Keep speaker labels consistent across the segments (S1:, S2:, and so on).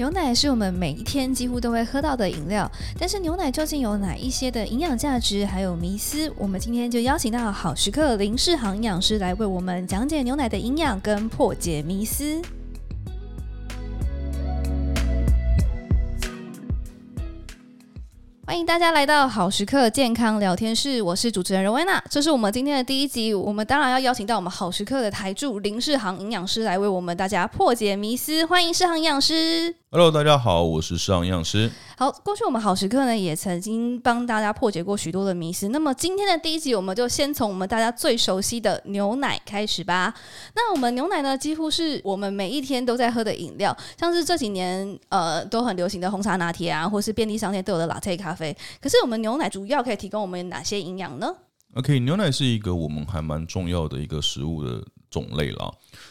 S1: 牛奶是我们每一天几乎都会喝到的饮料，但是牛奶究竟有哪一些的营养价值，还有迷思？我们今天就邀请到好食课林世航营养师来为我们讲解牛奶的营养跟破解迷思。欢迎大家来到好食课健康聊天室，我是主持人荣威娜，这是我们今天的第一集，我们当然要邀请到我们好食课的台柱林世航营养师来为我们大家破解迷思，欢迎世航营养师。
S2: Hello，大家好，我是世航营养师。
S1: 好，过去我们好时刻呢也曾经帮大家破解过许多的迷思。那么今天的第一集，我们就先从我们大家最熟悉的牛奶开始吧。那我们牛奶呢，几乎是我们每一天都在喝的饮料，像是这几年呃都很流行的红茶拿铁啊，或是便利商店都有的 Latte 咖啡。可是我们牛奶主要可以提供我们哪些营养呢
S2: ？OK，牛奶是一个我们还蛮重要的一个食物的种类啦。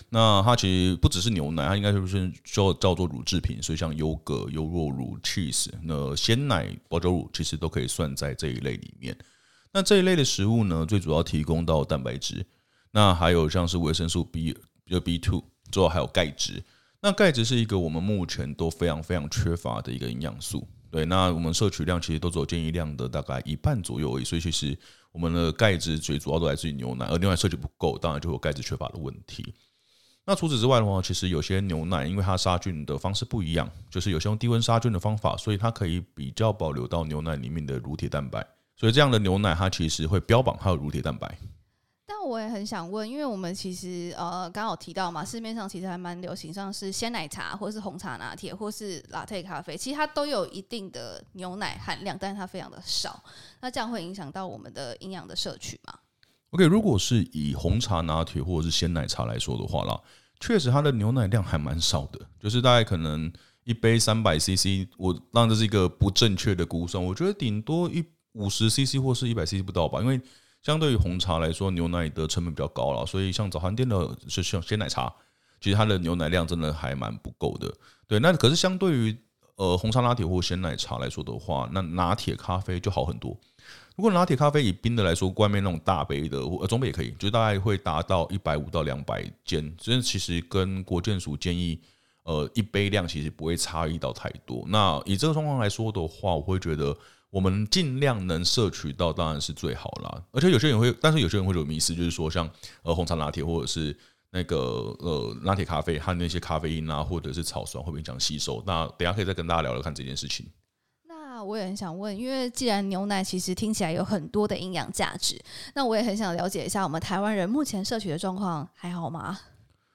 S2: 那它其实不只是牛奶，它应该就是叫叫做乳制品，所以像优格、优酪乳、cheese，那鲜奶、保久乳其实都可以算在这一类里面。那这一类的食物呢，最主要提供到蛋白质，那还有像是维生素 B，就 B two，最后还有钙质。那钙质是一个我们目前都非常非常缺乏的一个营养素。对，那我们摄取量其实都只有建议量的大概一半左右而已，所以其实我们的钙质最主要都来自于牛奶，而牛奶摄取不够，当然就有钙质缺乏的问题。那除此之外的话，其实有些牛奶，因为它杀菌的方式不一样，就是有些用低温杀菌的方法，所以它可以比较保留到牛奶里面的乳铁蛋白。所以这样的牛奶，它其实会标榜它有乳铁蛋白。
S1: 我也很想问，因为我们其实呃刚好提到嘛，市面上其实还蛮流行，像是鲜奶茶，或是红茶拿铁，或是 Latte 咖啡，其实它都有一定的牛奶含量，但是它非常的少。那这样会影响到我们的营养的摄取吗
S2: ？OK，如果是以红茶拿铁或者是鲜奶茶来说的话啦，确实它的牛奶量还蛮少的，就是大概可能一杯三百 CC，我当这是一个不正确的估算，我觉得顶多一五十 CC 或是一百 CC 不到吧，因为相对于红茶来说，牛奶的成本比较高了，所以像早餐店的是像鲜奶茶，其实它的牛奶量真的还蛮不够的。对，那可是相对于呃红茶拿铁或鲜奶茶来说的话，那拿铁咖啡就好很多。如果拿铁咖啡以冰的来说，外面那种大杯的，呃，中杯也可以，就大概会达到一百五到两百间。这其实跟国健署建议，呃，一杯量其实不会差异到太多。那以这个状况来说的话，我会觉得我们尽量能摄取到当然是最好啦。而且有些人会，但是有些人会有迷思，就是说像呃红茶拿铁或者是那个呃拿铁咖啡，它那些咖啡因啊或者是草酸会不会影响吸收？那等下可以再跟大家聊聊看这件事情。
S1: 那我也很想问，因为既然牛奶其实听起来有很多的营养价值，那我也很想了解一下，我们台湾人目前摄取的状况还好吗？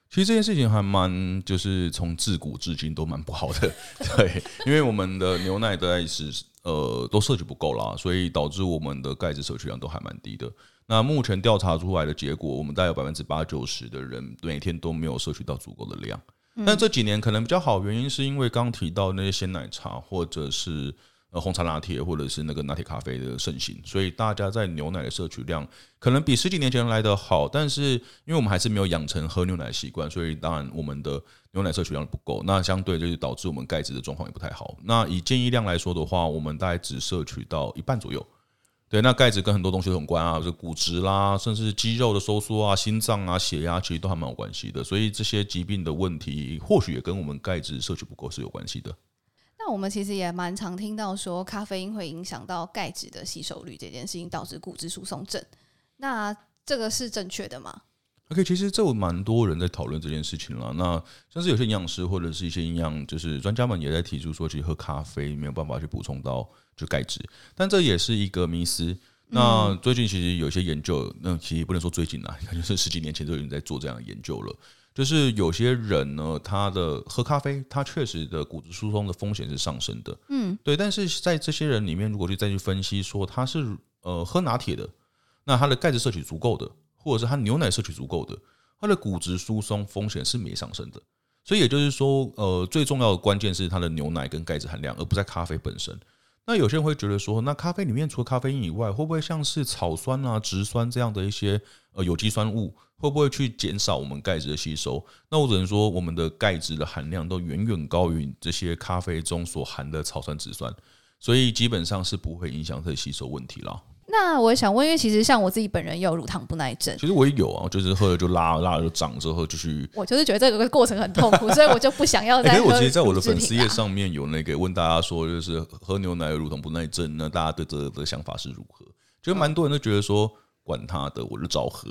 S2: 其实这件事情还蛮，就是从自古至今都蛮不好的，对，因为我们的牛奶的钙质呃都摄取不够啦，所以导致我们的钙质摄取量都还蛮低的。那目前调查出来的结果，我们大概有百分之八九十的人每天都没有摄取到足够的量。嗯、但这几年可能比较好，原因是因为刚提到那些鲜奶茶或者是。呃，红茶拿铁或者是那个拿铁咖啡的盛行，所以大家在牛奶的摄取量可能比十几年前来得好，但是因为我们还是没有养成喝牛奶的习惯，所以当然我们的牛奶摄取量不够，那相对就是导致我们钙质的状况也不太好。那以建议量来说的话，我们大概只摄取到一半左右。对，那钙质跟很多东西都有关啊，就骨质啦，甚至肌肉的收缩啊、心脏啊、血压，其实都还蛮有关系的。所以这些疾病的问题，或许也跟我们钙质摄取不够是有关系的。
S1: 那我们其实也蛮常听到说，咖啡因会影响到钙质的吸收率这件事情，导致骨质疏松症。那这个是正确的吗
S2: ？OK，其实这有蛮多人在讨论这件事情了。那像是有些营养师或者是一些营养就是专家们也在提出说，其实喝咖啡没有办法去补充到就钙质，但这也是一个迷思。那最近其实有些研究，那其实不能说最近啦，感觉是十几年前就已经在做这样的研究了。就是有些人呢，他的喝咖啡，他确实的骨质疏松的风险是上升的。嗯，对。但是在这些人里面，如果去再去分析说他是呃喝拿铁的，那他的钙质摄取足够的，或者是他牛奶摄取足够的，他的骨质疏松风险是没上升的。所以也就是说，呃，最重要的关键是他的牛奶跟钙质含量，而不在咖啡本身。那有些人会觉得说，那咖啡里面除了咖啡因以外，会不会像是草酸啊、植酸这样的一些呃有机酸物，会不会去减少我们钙质的吸收？那我只能说，我们的钙质的含量都远远高于这些咖啡中所含的草酸、植酸，所以基本上是不会影响它的吸收问题啦。
S1: 那我也想问，因为其实像我自己本人也有乳糖不耐症，
S2: 其实我也有啊，就是喝了就拉，拉了就涨，之后就去。
S1: 我就是觉得这个过程很痛苦，所以我就不想要再喝、
S2: 欸。可是我其实在我的粉丝页上面有那个问大家说，就是喝牛奶有乳糖不耐症，那大家对这个的想法是如何？就蛮多人都觉得说，管他的，我就照喝。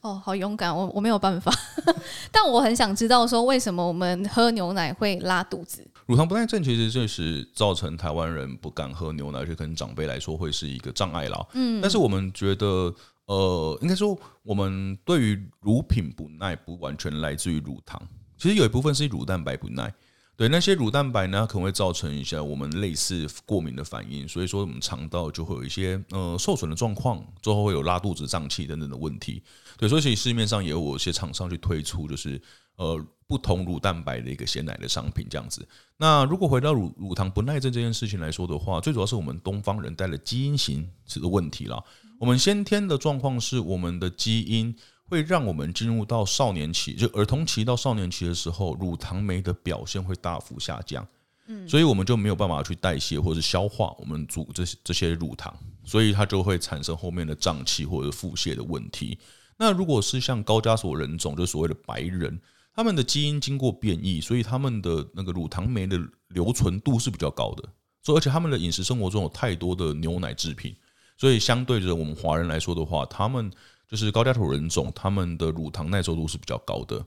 S1: 哦，好勇敢，我我没有办法，但我很想知道说，为什么我们喝牛奶会拉肚子？
S2: 乳糖不耐症其实就是造成台湾人不敢喝牛奶，而且可能长辈来说会是一个障碍啦。嗯，但是我们觉得，呃，应该说我们对于乳品不耐不完全来自于乳糖，其实有一部分是乳蛋白不耐。对，那些乳蛋白呢，可能会造成一下我们类似过敏的反应，所以说我们肠道就会有一些呃受损的状况，最后会有拉肚子、胀气等等的问题。对，所以其实市面上也有一些厂商去推出，就是呃不同乳蛋白的一个鲜奶的商品这样子。那如果回到乳乳糖不耐症这件事情来说的话，最主要是我们东方人带了基因型这个问题啦。我们先天的状况是我们的基因。会让我们进入到少年期，就儿童期到少年期的时候，乳糖酶的表现会大幅下降，嗯，所以我们就没有办法去代谢或者是消化我们煮这些这些乳糖，所以它就会产生后面的胀气或者腹泻的问题。那如果是像高加索人种，就所谓的白人，他们的基因经过变异，所以他们的那个乳糖酶的留存度是比较高的，所以而且他们的饮食生活中有太多的牛奶制品，所以相对着我们华人来说的话，他们。就是高加索人种，他们的乳糖耐受度是比较高的。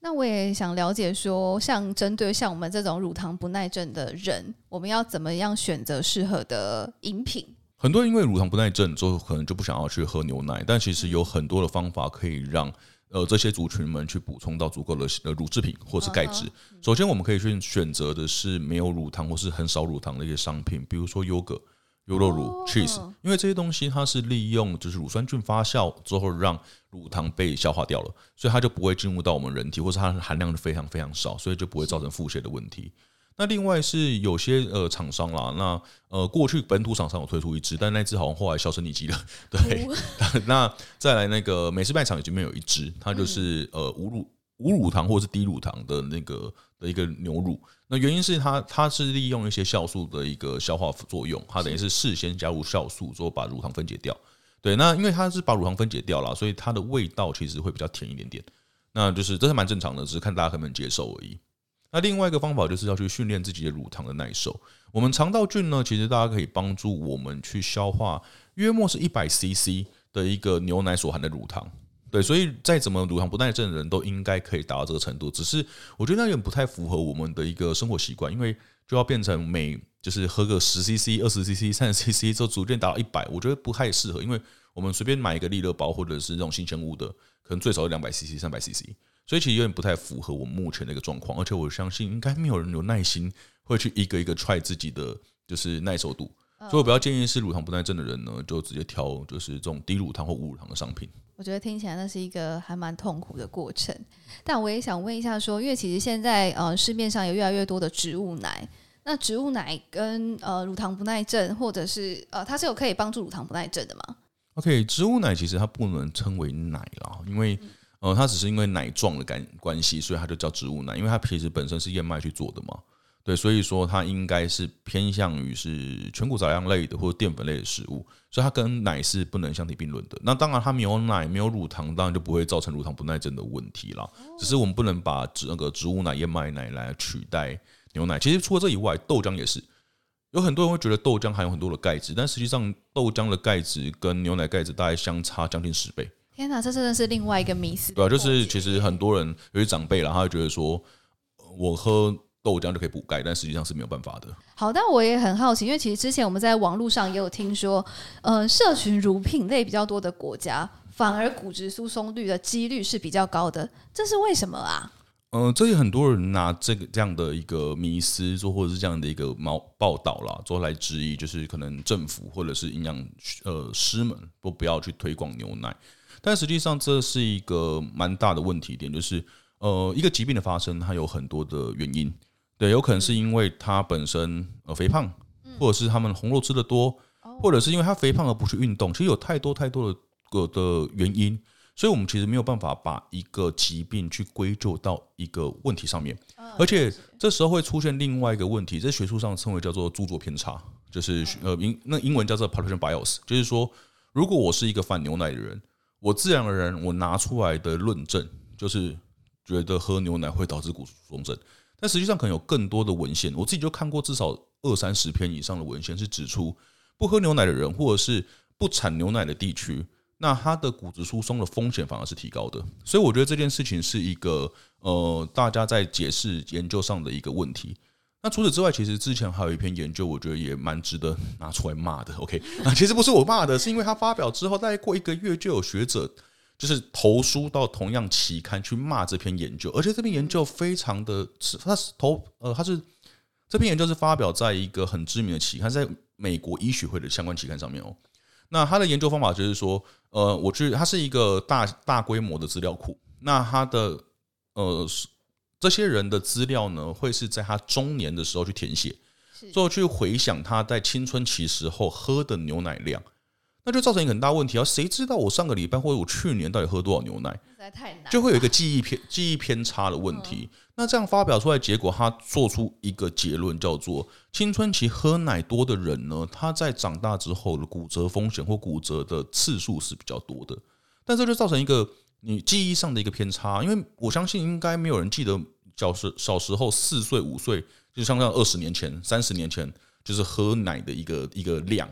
S1: 那我也想了解说，像针对像我们这种乳糖不耐症的人，我们要怎么样选择适合的饮品？
S2: 很多人因为乳糖不耐症之后，可能就不想要去喝牛奶，但其实有很多的方法可以让呃这些族群们去补充到足够的呃乳制品或是钙质。首先，我们可以去选择的是没有乳糖或是很少乳糖的一些商品，比如说优格。优酪乳、cheese，因为这些东西它是利用就是乳酸菌发酵之后让乳糖被消化掉了，所以它就不会进入到我们人体，或是它的含量是非常非常少，所以就不会造成腹泻的问题。那另外是有些呃厂商啦，那呃过去本土厂商有推出一支，但那支好像后来销声匿迹了。对，那再来那个美式卖场已经没有一支，它就是呃无乳无乳糖或者是低乳糖的那个的一个牛乳。那原因是它，它是利用一些酵素的一个消化作用，它等于是事先加入酵素，之后把乳糖分解掉。对，那因为它是把乳糖分解掉了，所以它的味道其实会比较甜一点点。那就是这是蛮正常的，只是看大家能不能接受而已。那另外一个方法就是要去训练自己的乳糖的耐受。我们肠道菌呢，其实大家可以帮助我们去消化约莫是一百 CC 的一个牛奶所含的乳糖。对，所以再怎么乳糖不耐症的人都应该可以达到这个程度，只是我觉得那有点不太符合我们的一个生活习惯，因为就要变成每就是喝个十 CC、二十 CC、三十 CC 之后逐渐达到一百，我觉得不太适合，因为我们随便买一个利乐包或者是这种新鲜物的，可能最少有两百 CC、三百 CC，所以其实有点不太符合我们目前的一个状况，而且我相信应该没有人有耐心会去一个一个 try 自己的就是耐受度。所以我比较建议是乳糖不耐症的人呢，就直接挑就是这种低乳糖或无乳糖的商品。
S1: 我觉得听起来那是一个还蛮痛苦的过程。但我也想问一下说，因为其实现在呃市面上有越来越多的植物奶，那植物奶跟呃乳糖不耐症，或者是呃它是有可以帮助乳糖不耐症的吗
S2: ？OK，植物奶其实它不能称为奶啦，因为呃它只是因为奶状的感关系，所以它就叫植物奶，因为它其实本身是燕麦去做的嘛。对，所以说它应该是偏向于是全谷杂粮类的或者淀粉类的食物，所以它跟奶是不能相提并论的。那当然，它没有奶，没有乳糖，当然就不会造成乳糖不耐症的问题了。只是我们不能把植那个植物奶、燕麦奶来取代牛奶。其实除了这以外，豆浆也是。有很多人会觉得豆浆含有很多的钙质，但实际上豆浆的钙质跟牛奶钙质大概相差将近十倍。
S1: 天哪，这真的是另外一个迷思。
S2: 对啊，就是其实很多人有些长辈啦，他会觉得说，我喝。豆浆就可以补钙，但实际上是没有办法的。
S1: 好，但我也很好奇，因为其实之前我们在网络上也有听说，呃，社群乳品类比较多的国家，反而骨质疏松率的几率是比较高的，这是为什么啊？
S2: 嗯、呃，这里很多人拿这个这样的一个迷思，说或者是这样的一个报报道啦，做来质疑，就是可能政府或者是营养呃师们都不要去推广牛奶，但实际上这是一个蛮大的问题点，就是呃，一个疾病的发生，它有很多的原因。对，有可能是因为他本身呃肥胖，或者是他们红肉吃的多，或者是因为他肥胖而不去运动，其实有太多太多的个的原因，所以我们其实没有办法把一个疾病去归咎到一个问题上面，而且这时候会出现另外一个问题，在学术上称为叫做著作偏差，就是呃英那英文叫做 population bias，就是说如果我是一个反牛奶的人，我自然而然我拿出来的论证就是觉得喝牛奶会导致骨质疏松症。但实际上可能有更多的文献，我自己就看过至少二三十篇以上的文献，是指出不喝牛奶的人，或者是不产牛奶的地区。那他的骨质疏松的风险反而是提高的，所以我觉得这件事情是一个呃，大家在解释研究上的一个问题。那除此之外，其实之前还有一篇研究，我觉得也蛮值得拿出来骂的。OK，啊，其实不是我骂的，是因为它发表之后，大概过一个月就有学者就是投书到同样期刊去骂这篇研究，而且这篇研究非常的，它是投呃，它是这篇研究是发表在一个很知名的期刊，在美国医学会的相关期刊上面哦。那他的研究方法就是说，呃，我觉得它是一个大大规模的资料库。那他的呃，这些人的资料呢，会是在他中年的时候去填写，最后去回想他在青春期时候喝的牛奶量。那就造成一个很大问题啊！谁知道我上个礼拜或者我去年到底喝多少牛奶？实在太难就会有一个记忆偏记忆偏差的问题。那这样发表出来结果，他做出一个结论，叫做青春期喝奶多的人呢，他在长大之后的骨折风险或骨折的次数是比较多的。但这就造成一个你记忆上的一个偏差，因为我相信应该没有人记得小时小时候四岁五岁，就像像二十年前、三十年前，就是喝奶的一个一个量。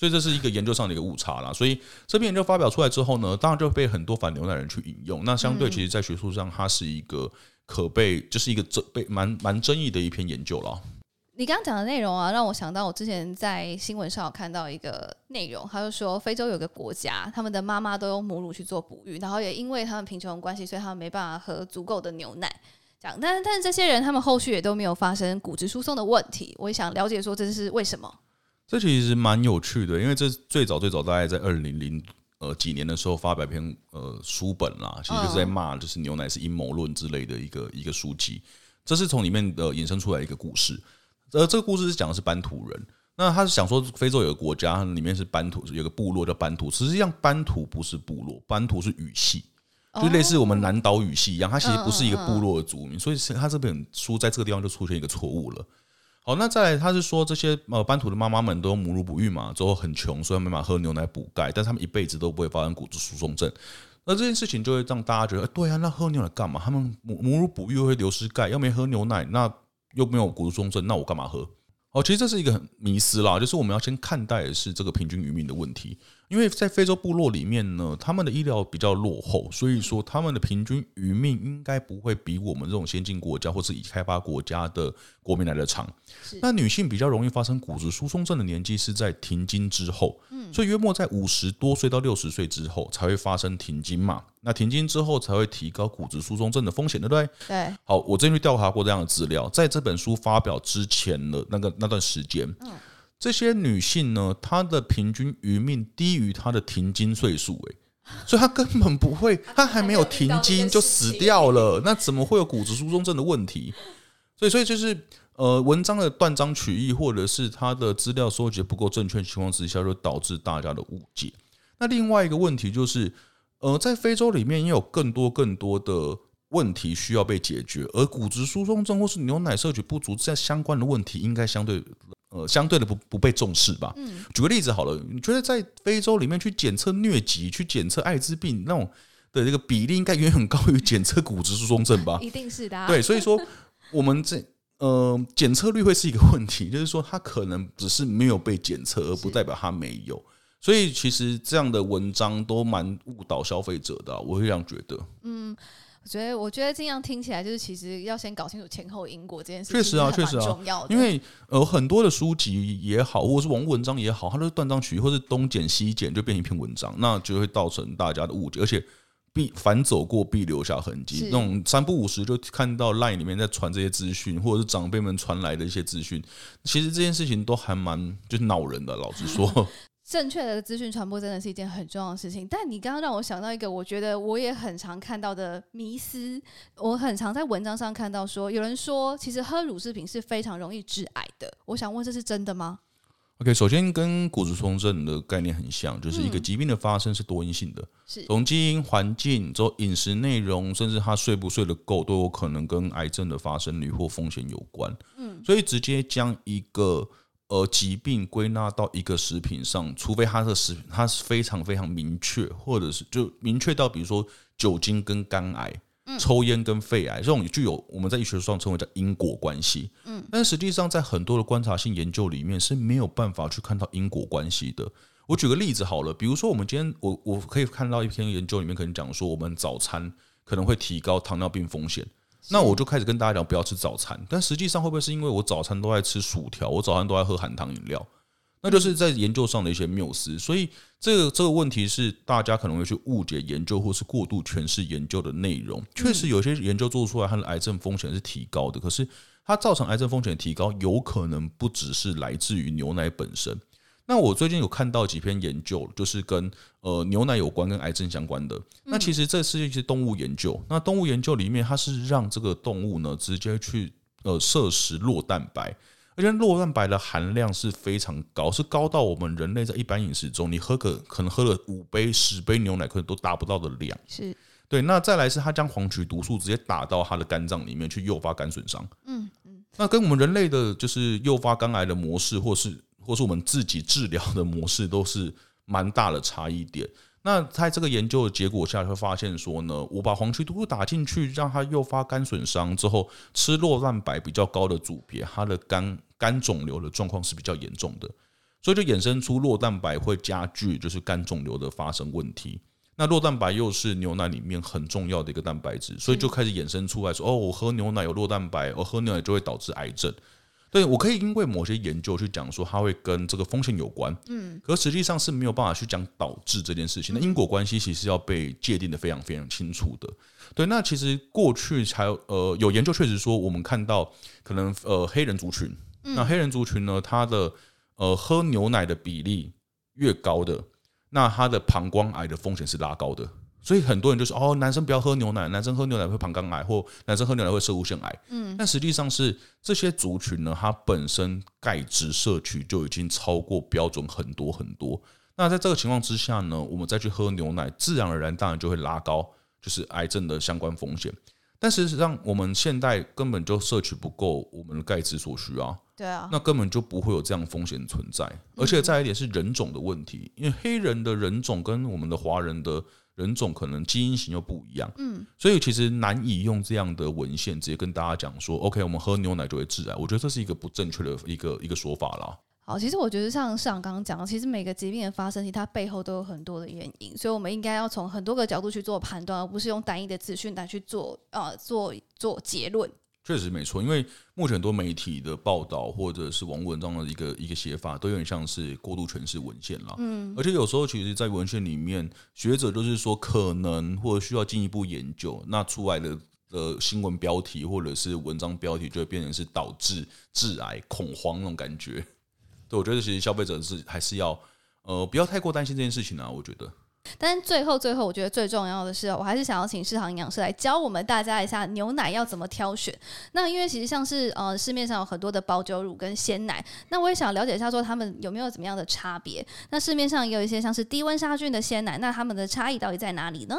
S2: 所以这是一个研究上的一个误差啦。所以这篇研究发表出来之后呢，当然就被很多反牛奶人去引用。那相对其实，在学术上，它是一个可被就是一个争被蛮蛮争议的一篇研究了。
S1: 你刚刚讲的内容啊，让我想到我之前在新闻上有看到一个内容，他就说非洲有个国家，他们的妈妈都用母乳去做哺育，然后也因为他们贫穷的关系，所以他们没办法喝足够的牛奶。这样，但但是这些人他们后续也都没有发生骨质疏松的问题。我也想了解说，这是为什么？
S2: 这其实蛮有趣的，因为这最早最早大概在二零零呃几年的时候发表篇呃书本啦，其实就是在骂就是牛奶是阴谋论之类的一个一个书籍。这是从里面的衍生出来一个故事，呃，这个故事是讲的是班图人。那他是想说非洲有个国家里面是班图，有个部落叫班图。实际上班图不是部落，班图是语系，就类似我们南岛语系一样，它其实不是一个部落的族民，所以他这本书在这个地方就出现一个错误了。好，那再来，他是说这些呃班图的妈妈们都母乳哺育嘛，之后很穷，所以没办法喝牛奶补钙，但他们一辈子都不会发生骨质疏松症。那这件事情就会让大家觉得，欸、对啊，那喝牛奶干嘛？他们母母乳哺育会流失钙，要没喝牛奶，那又没有骨质疏松症，那我干嘛喝？哦，其实这是一个很迷思啦，就是我们要先看待的是这个平均余命的问题。因为在非洲部落里面呢，他们的医疗比较落后，所以说他们的平均余命应该不会比我们这种先进国家或是已开发国家的国民来的长。那女性比较容易发生骨质疏松症的年纪是在停经之后，嗯所以约莫在五十多岁到六十岁之后才会发生停经嘛。那停经之后才会提高骨质疏松症的风险，对不对？
S1: 对。
S2: 好，我最近去调查过这样的资料，在这本书发表之前的那个那段时间，嗯。这些女性呢，她的平均余命低于她的停经岁数，哎，所以她根本不会，她还没有停经就死掉了，那怎么会有骨质疏松症的问题？所以，所以就是呃，文章的断章取义，或者是她的资料收集不够正确情况之下，就导致大家的误解。那另外一个问题就是，呃，在非洲里面也有更多更多的问题需要被解决，而骨质疏松症或是牛奶摄取不足这相关的问题，应该相对。呃，相对的不不被重视吧。嗯，举个例子好了，你觉得在非洲里面去检测疟疾、去检测艾滋病那种的这个比例，应该远远高于检测骨质疏松症吧？
S1: 一定是的。
S2: 对，所以说我们这呃检测率会是一个问题，就是说它可能只是没有被检测，而不代表它没有。所以其实这样的文章都蛮误导消费者的，我会这样觉得。嗯。
S1: 我觉得，我觉得这样听起来就是，其实要先搞清楚前后因果这件事
S2: 情，确实啊，确实啊，因为呃，很多的书籍也好，或者是网文章也好，它都是断章取义，或是东剪西剪就变一篇文章，那就会造成大家的误解，而且必反走过必留下痕迹。那种三不五时就看到 LINE 里面在传这些资讯，或者是长辈们传来的一些资讯，其实这件事情都还蛮就是恼人的，老实说。
S1: 正确的资讯传播真的是一件很重要的事情，但你刚刚让我想到一个，我觉得我也很常看到的迷思，我很常在文章上看到说，有人说其实喝乳制品是非常容易致癌的，我想问这是真的吗
S2: ？OK，首先跟骨质疏松症的概念很像，就是一个疾病的发生是多因性的，是从基因、环境、之后饮食内容，甚至他睡不睡得够，都有可能跟癌症的发生率或风险有关。嗯，所以直接将一个。呃疾病归纳到一个食品上，除非它的食品它是非常非常明确，或者是就明确到比如说酒精跟肝癌。抽烟跟肺癌这种具有我们在医学上称为叫因果关系，嗯，但实际上在很多的观察性研究里面是没有办法去看到因果关系的。我举个例子好了，比如说我们今天我我可以看到一篇研究里面可能讲说我们早餐可能会提高糖尿病风险，那我就开始跟大家讲不要吃早餐，但实际上会不会是因为我早餐都在吃薯条，我早餐都在喝含糖饮料？那就是在研究上的一些谬思，所以这个这个问题是大家可能会去误解研究或是过度诠释研究的内容。确实，有些研究做出来，它的癌症风险是提高的，可是它造成癌症风险提高，有可能不只是来自于牛奶本身。那我最近有看到几篇研究，就是跟呃牛奶有关、跟癌症相关的。那其实这是一些动物研究。那动物研究里面，它是让这个动物呢直接去呃摄食酪蛋白。而且酪蛋白的含量是非常高，是高到我们人类在一般饮食中，你喝个可能喝了五杯、十杯牛奶，可能都达不到的量。
S1: 是
S2: 对。那再来是它将黄曲毒素直接打到它的肝脏里面去，诱发肝损伤。嗯嗯。那跟我们人类的就是诱发肝癌的模式，或是或是我们自己治疗的模式，都是蛮大的差异点。那在这个研究的结果下，会发现说呢，我把黄曲毒素打进去，让它诱发肝损伤之后，吃酪蛋白比较高的组别，它的肝肝肿瘤的状况是比较严重的，所以就衍生出酪蛋白会加剧就是肝肿瘤的发生问题。那酪蛋白又是牛奶里面很重要的一个蛋白质，所以就开始衍生出来说，哦，我喝牛奶有酪蛋白，我喝牛奶就会导致癌症。对，我可以因为某些研究去讲说它会跟这个风险有关，嗯，可实际上是没有办法去讲导致这件事情。那因果关系其实要被界定的非常非常清楚的。对，那其实过去才有呃有研究确实说，我们看到可能呃黑人族群，那黑人族群呢，他的呃喝牛奶的比例越高的，那他的膀胱癌的风险是拉高的。所以很多人就说哦，男生不要喝牛奶，男生喝牛奶会膀胱癌，或男生喝牛奶会摄护腺癌。嗯，但实际上是这些族群呢，它本身钙质摄取就已经超过标准很多很多。那在这个情况之下呢，我们再去喝牛奶，自然而然当然就会拉高，就是癌症的相关风险。但事实上，我们现代根本就摄取不够我们的钙质所需啊。对啊，那根本就不会有这样风险存在。而且再一点是人种的问题，因为黑人的人种跟我们的华人的。人种可能基因型又不一样，嗯，所以其实难以用这样的文献直接跟大家讲说，OK，我们喝牛奶就会致癌。我觉得这是一个不正确的一个一个说法啦。
S1: 好，其实我觉得像市长刚刚讲的，其实每个疾病的发生，其实它背后都有很多的原因，所以我们应该要从很多个角度去做判断，而不是用单一的资讯来去做呃做做结论。
S2: 确实没错，因为目前很多媒体的报道或者是网络文章的一个一个写法，都有点像是过度诠释文献了。嗯，而且有时候其实，在文献里面，学者就是说可能或者需要进一步研究，那出来的呃新闻标题或者是文章标题，就会变成是导致致癌恐慌那种感觉。对，我觉得其实消费者是还是要呃不要太过担心这件事情啊，我觉得。
S1: 但最后，最后，我觉得最重要的是，我还是想要请市场营养师来教我们大家一下牛奶要怎么挑选。那因为其实像是呃市面上有很多的保酒乳跟鲜奶，那我也想了解一下，说他们有没有怎么样的差别？那市面上也有一些像是低温杀菌的鲜奶，那他们的差异到底在哪里呢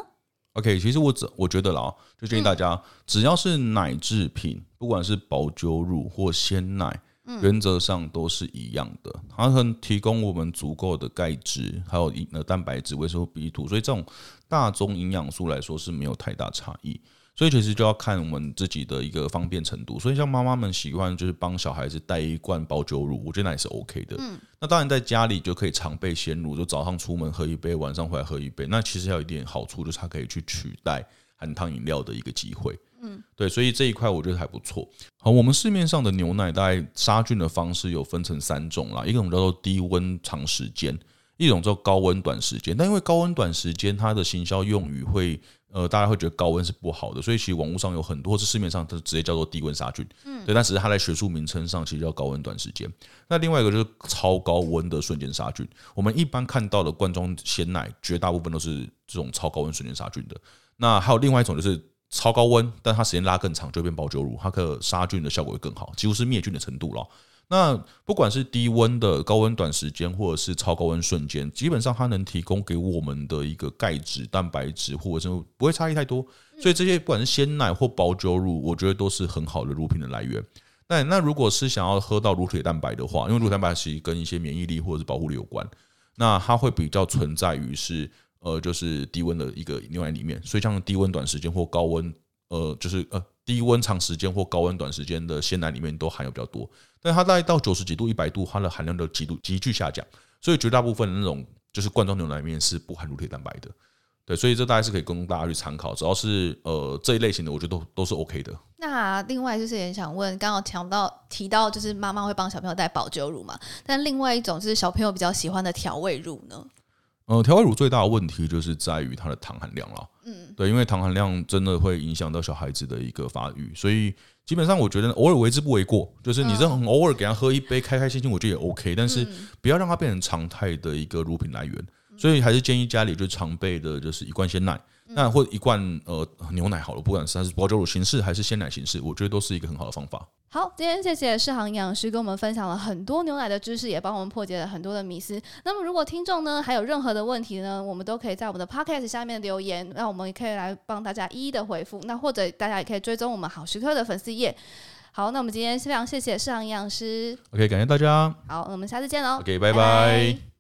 S2: ？OK，其实我只我觉得啦，就建议大家，只要是奶制品，不管是保酒乳或鲜奶。原则上都是一样的，它能提供我们足够的钙质，还有呃蛋白质、维生素 B 族，所以这种大宗营养素来说是没有太大差异。所以其实就要看我们自己的一个方便程度。所以像妈妈们习惯就是帮小孩子带一罐保酒乳，我觉得那也是 OK 的。那当然在家里就可以常备鲜乳，就早上出门喝一杯，晚上回来喝一杯。那其实还有一点好处，就是它可以去取代含糖饮料的一个机会。嗯，对，所以这一块我觉得还不错。好，我们市面上的牛奶大概杀菌的方式有分成三种啦，一种叫做低温长时间，一种叫高温短时间。但因为高温短时间它的行销用语会，呃，大家会觉得高温是不好的，所以其实网络上有很多，是市面上它直接叫做低温杀菌。嗯，对，但只是它在学术名称上其实叫高温短时间。那另外一个就是超高温的瞬间杀菌。我们一般看到的罐装鲜奶，绝大部分都是这种超高温瞬间杀菌的。那还有另外一种就是。超高温，但它时间拉更长，就变保酒乳，它可杀菌的效果会更好，几乎是灭菌的程度了。那不管是低温的高温短时间，或者是超高温瞬间，基本上它能提供给我们的一个钙质、蛋白质，或者是不会差异太多。所以这些不管是鲜奶或保酒乳，我觉得都是很好的乳品的来源。但那如果是想要喝到乳铁蛋白的话，因为乳铁蛋白其实跟一些免疫力或者是保护力有关，那它会比较存在于是呃就是低温的一个牛奶里面，所以像低温短时间或高温呃就是呃低温长时间或高温短时间的鲜奶里面都含有比较多，但它大概到九十几度、一百度，它的含量都极度急剧下降，所以绝大部分的那种就是罐装牛奶里面是不含乳铁蛋白的。对，所以这大概是可以供大家去参考，只要是呃这一类型的，我觉得都都是 OK 的。
S1: 那另外就是也想问，刚刚讲到提到就是妈妈会帮小朋友带保酒乳嘛？但另外一种是小朋友比较喜欢的调味乳呢？
S2: 呃，调味乳最大的问题就是在于它的糖含量了。嗯，对，因为糖含量真的会影响到小孩子的一个发育，所以基本上我觉得偶尔为之不为过。就是你这很偶尔给他喝一杯，开开心心，我觉得也 OK，但是不要让它变成常态的一个乳品来源。所以还是建议家里就常备的，就是一罐鲜奶，那或者一罐呃牛奶好了，不管是它是保久乳形式还是鲜奶形式，我觉得都是一个很好的方法。
S1: 好，今天谢谢世航营养师跟我们分享了很多牛奶的知识，也帮我们破解了很多的迷思。那么如果听众呢还有任何的问题呢，我们都可以在我们的 podcast 下面留言，那我们也可以来帮大家一一的回复。那或者大家也可以追踪我们好时刻的粉丝页。好，那我们今天非常谢谢世航营养师。
S2: OK，感谢大家。
S1: 好，那我们下次见喽。
S2: OK，拜拜。